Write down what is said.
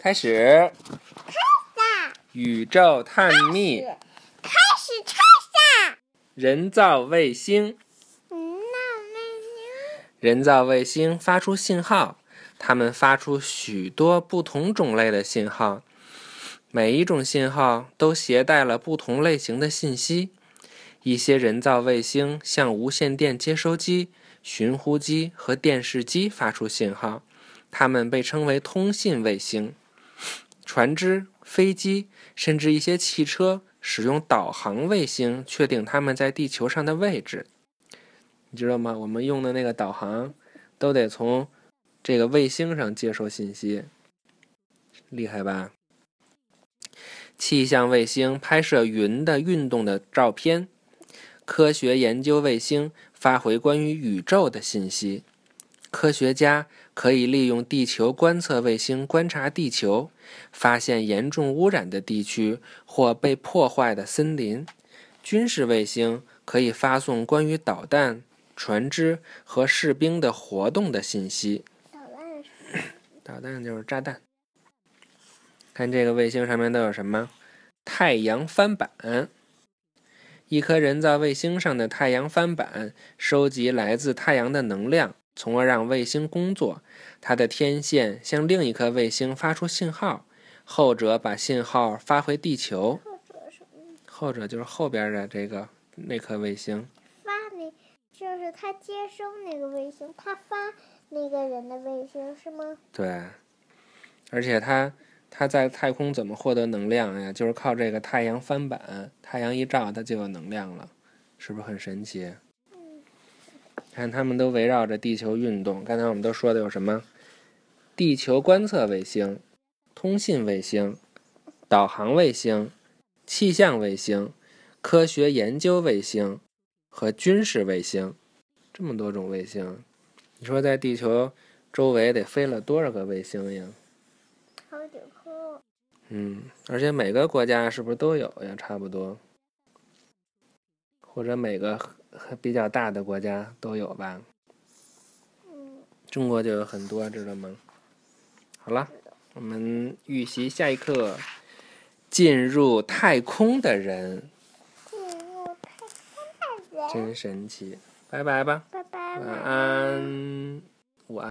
开始。开始宇宙探秘，开始开始。人造卫星。人造卫星人造卫星发出信号，它们发出许多不同种类的信号，每一种信号都携带了不同类型的信息。一些人造卫星向无线电接收机、寻呼机和电视机发出信号，它们被称为通信卫星。船只、飞机，甚至一些汽车使用导航卫星确定它们在地球上的位置。你知道吗？我们用的那个导航都得从这个卫星上接收信息，厉害吧？气象卫星拍摄云的运动的照片，科学研究卫星发回关于宇宙的信息。科学家可以利用地球观测卫星观察地球，发现严重污染的地区或被破坏的森林。军事卫星可以发送关于导弹、船只和士兵的活动的信息。导弹是导弹就是炸弹。看这个卫星上面都有什么？太阳帆板。一颗人造卫星上的太阳帆板收集来自太阳的能量，从而让卫星工作。它的天线向另一颗卫星发出信号，后者把信号发回地球。后者什么？后者就是后边的这个那颗卫星。发那，就是他接收那个卫星，他发那个人的卫星是吗？对，而且它它在太空怎么获得能量呀？就是靠这个太阳翻板，太阳一照它就有能量了，是不是很神奇？看他们都围绕着地球运动。刚才我们都说的有什么？地球观测卫星、通信卫星、导航卫星、气象卫星、科学研究卫星和军事卫星，这么多种卫星，你说在地球周围得飞了多少个卫星呀？好几颗。嗯，而且每个国家是不是都有呀？差不多，或者每个比较大的国家都有吧？嗯，中国就有很多，知道吗？好了，我们预习下一课：进入太空的人，进入太空的人。真神奇。拜拜吧，拜拜。晚安。